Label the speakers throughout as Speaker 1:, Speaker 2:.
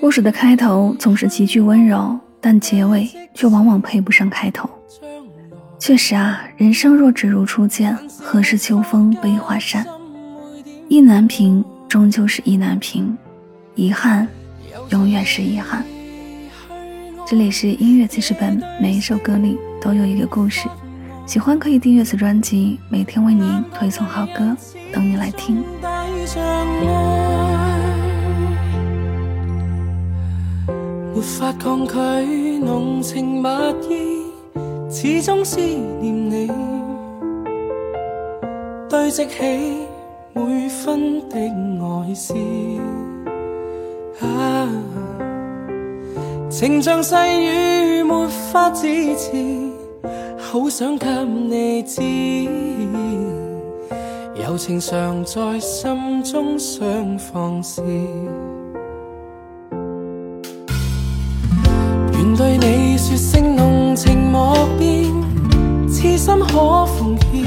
Speaker 1: 故事的开头总是极具温柔，但结尾却往往配不上开头。确实啊，人生若只如初见，何事秋风悲画扇？意难平，终究是意难平，遗憾，永远是遗憾。这里是音乐记事本，每一首歌里都有一个故事。喜欢可以订阅此专辑，每天为您推送好歌，等你来听。
Speaker 2: 没法抗拒浓情蜜意，始终思念你，堆积起每分的爱思。啊，情像细雨，没法自持。好想给你知，柔情常在心中想放肆。对你说声浓情莫变，痴心可奉献，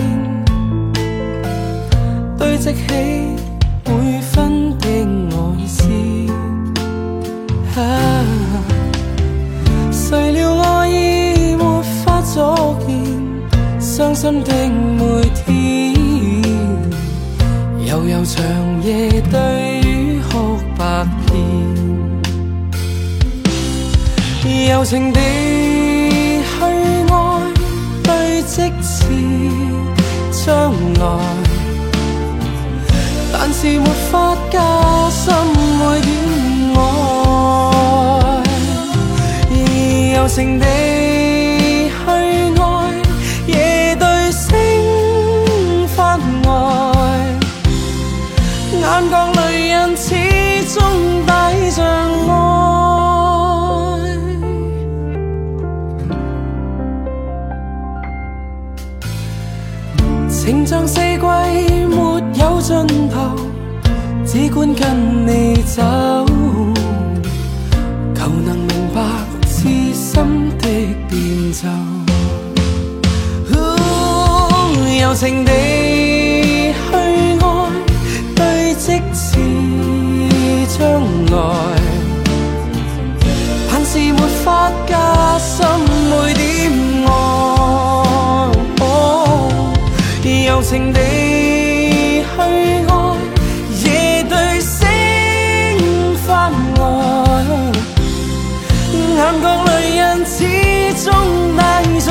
Speaker 2: 堆积起每分的爱思。啊，谁料爱意没法阻。伤心的每天，悠悠长夜对雨哭百遍，柔情地去爱，对即似将来，但是没法加深每点爱，柔情地去爱，夜对星发呆。眼角泪印始终像四季没有尽头，只管跟你走，求能明白痴心的变奏，柔情地。去爱，对，即使将来情地去爱，夜对星发呆，眼角泪印始终带着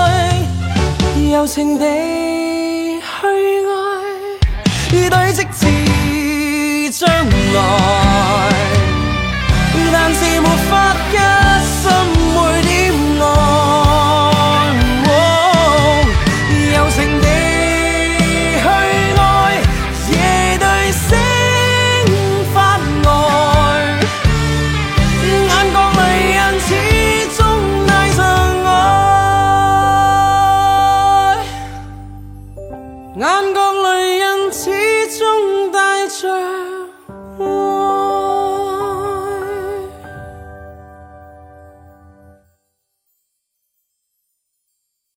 Speaker 2: 爱，柔情地去爱，堆积至将来。但是没法。ngàn con